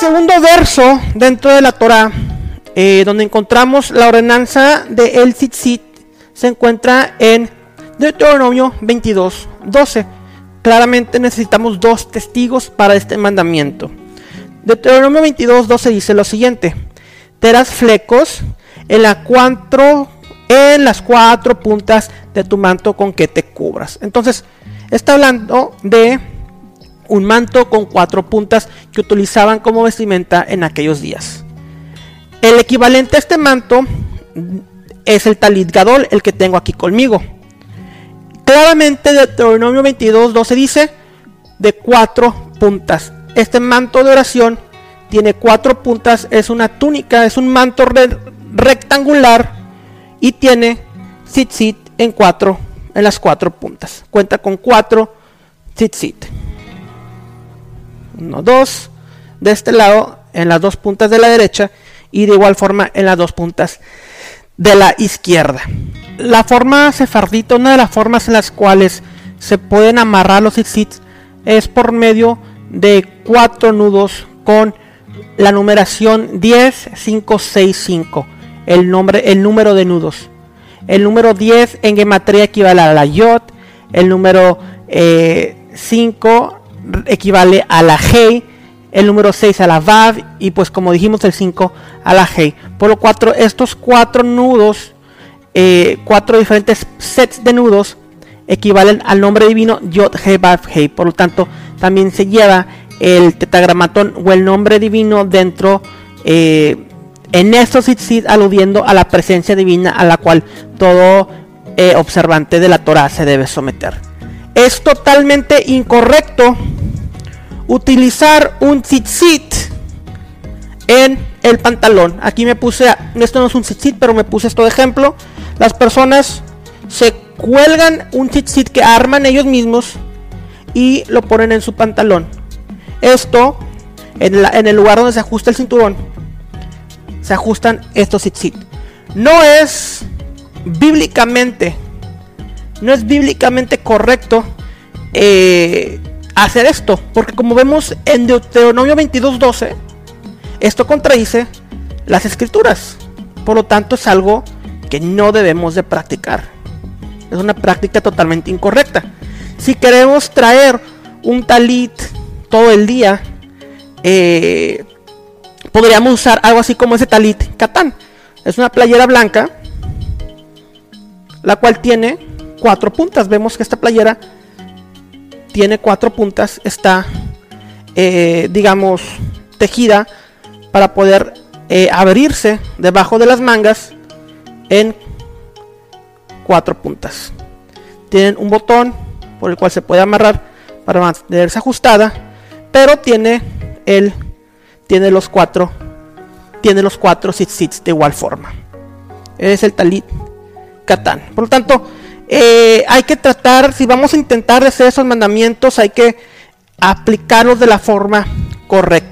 segundo verso dentro de la Torah, eh, donde encontramos la ordenanza de El Tzitzit, se encuentra en Deuteronomio 22, 12. Claramente necesitamos dos testigos para este mandamiento. Deuteronomio 22, 12 dice lo siguiente: Te flecos en, la cuatro, en las cuatro puntas de tu manto con que te cubras. Entonces, está hablando de un manto con cuatro puntas que utilizaban como vestimenta en aquellos días. El equivalente a este manto es el talit gadol, el que tengo aquí conmigo. Claramente Deuteronomio 22, 12 dice de cuatro puntas. Este manto de oración tiene cuatro puntas, es una túnica, es un manto rectangular y tiene tzitzit en cuatro, en las cuatro puntas. Cuenta con cuatro tzitzit. 1, 2, de este lado en las dos puntas de la derecha y de igual forma en las dos puntas de la izquierda. La forma sefardita, una de las formas en las cuales se pueden amarrar los tzitzits es por medio de cuatro nudos con la numeración 10, 5, 6, 5, el, nombre, el número de nudos. El número 10 en gematría equivale a la yod, el número 5 eh, equivale a la Hei, el número 6 a la Vav y pues como dijimos el 5 a la Hei. Por lo cuatro, estos cuatro nudos, eh, cuatro diferentes sets de nudos equivalen al nombre divino Yod He Vav Hei. Por lo tanto, también se lleva el tetagramatón o el nombre divino dentro eh, en estos tzitzit aludiendo a la presencia divina a la cual todo eh, observante de la Torah se debe someter es totalmente incorrecto utilizar un tzitzit en el pantalón. Aquí me puse, esto no es un tzitzit, pero me puse esto de ejemplo. Las personas se cuelgan un tzitzit que arman ellos mismos y lo ponen en su pantalón. Esto, en, en el lugar donde se ajusta el cinturón, se ajustan estos tzitzit. No es bíblicamente no es bíblicamente correcto eh, hacer esto. Porque como vemos en Deuteronomio 22.12, esto contradice las escrituras. Por lo tanto es algo que no debemos de practicar. Es una práctica totalmente incorrecta. Si queremos traer un talit todo el día, eh, podríamos usar algo así como ese talit Catán. Es una playera blanca, la cual tiene cuatro puntas. Vemos que esta playera tiene cuatro puntas. Está, eh, digamos, tejida para poder eh, abrirse debajo de las mangas en cuatro puntas. Tienen un botón por el cual se puede amarrar para mantenerse ajustada, pero tiene el tiene los cuatro tiene los cuatro sits de igual forma. Es el talit Catán. Por lo tanto, eh, hay que tratar, si vamos a intentar hacer esos mandamientos, hay que aplicarlos de la forma correcta.